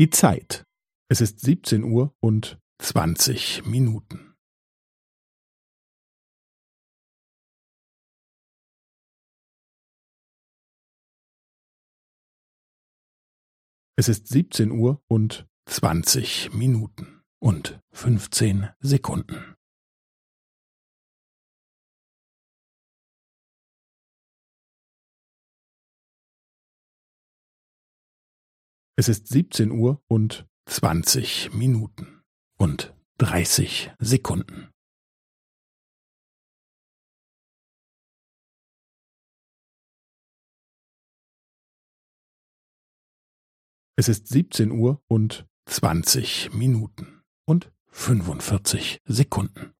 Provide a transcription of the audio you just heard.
Die Zeit. Es ist siebzehn Uhr und zwanzig Minuten. Es ist siebzehn Uhr und zwanzig Minuten und fünfzehn Sekunden. Es ist siebzehn Uhr und zwanzig Minuten und dreißig Sekunden. Es ist siebzehn Uhr und zwanzig Minuten und fünfundvierzig Sekunden.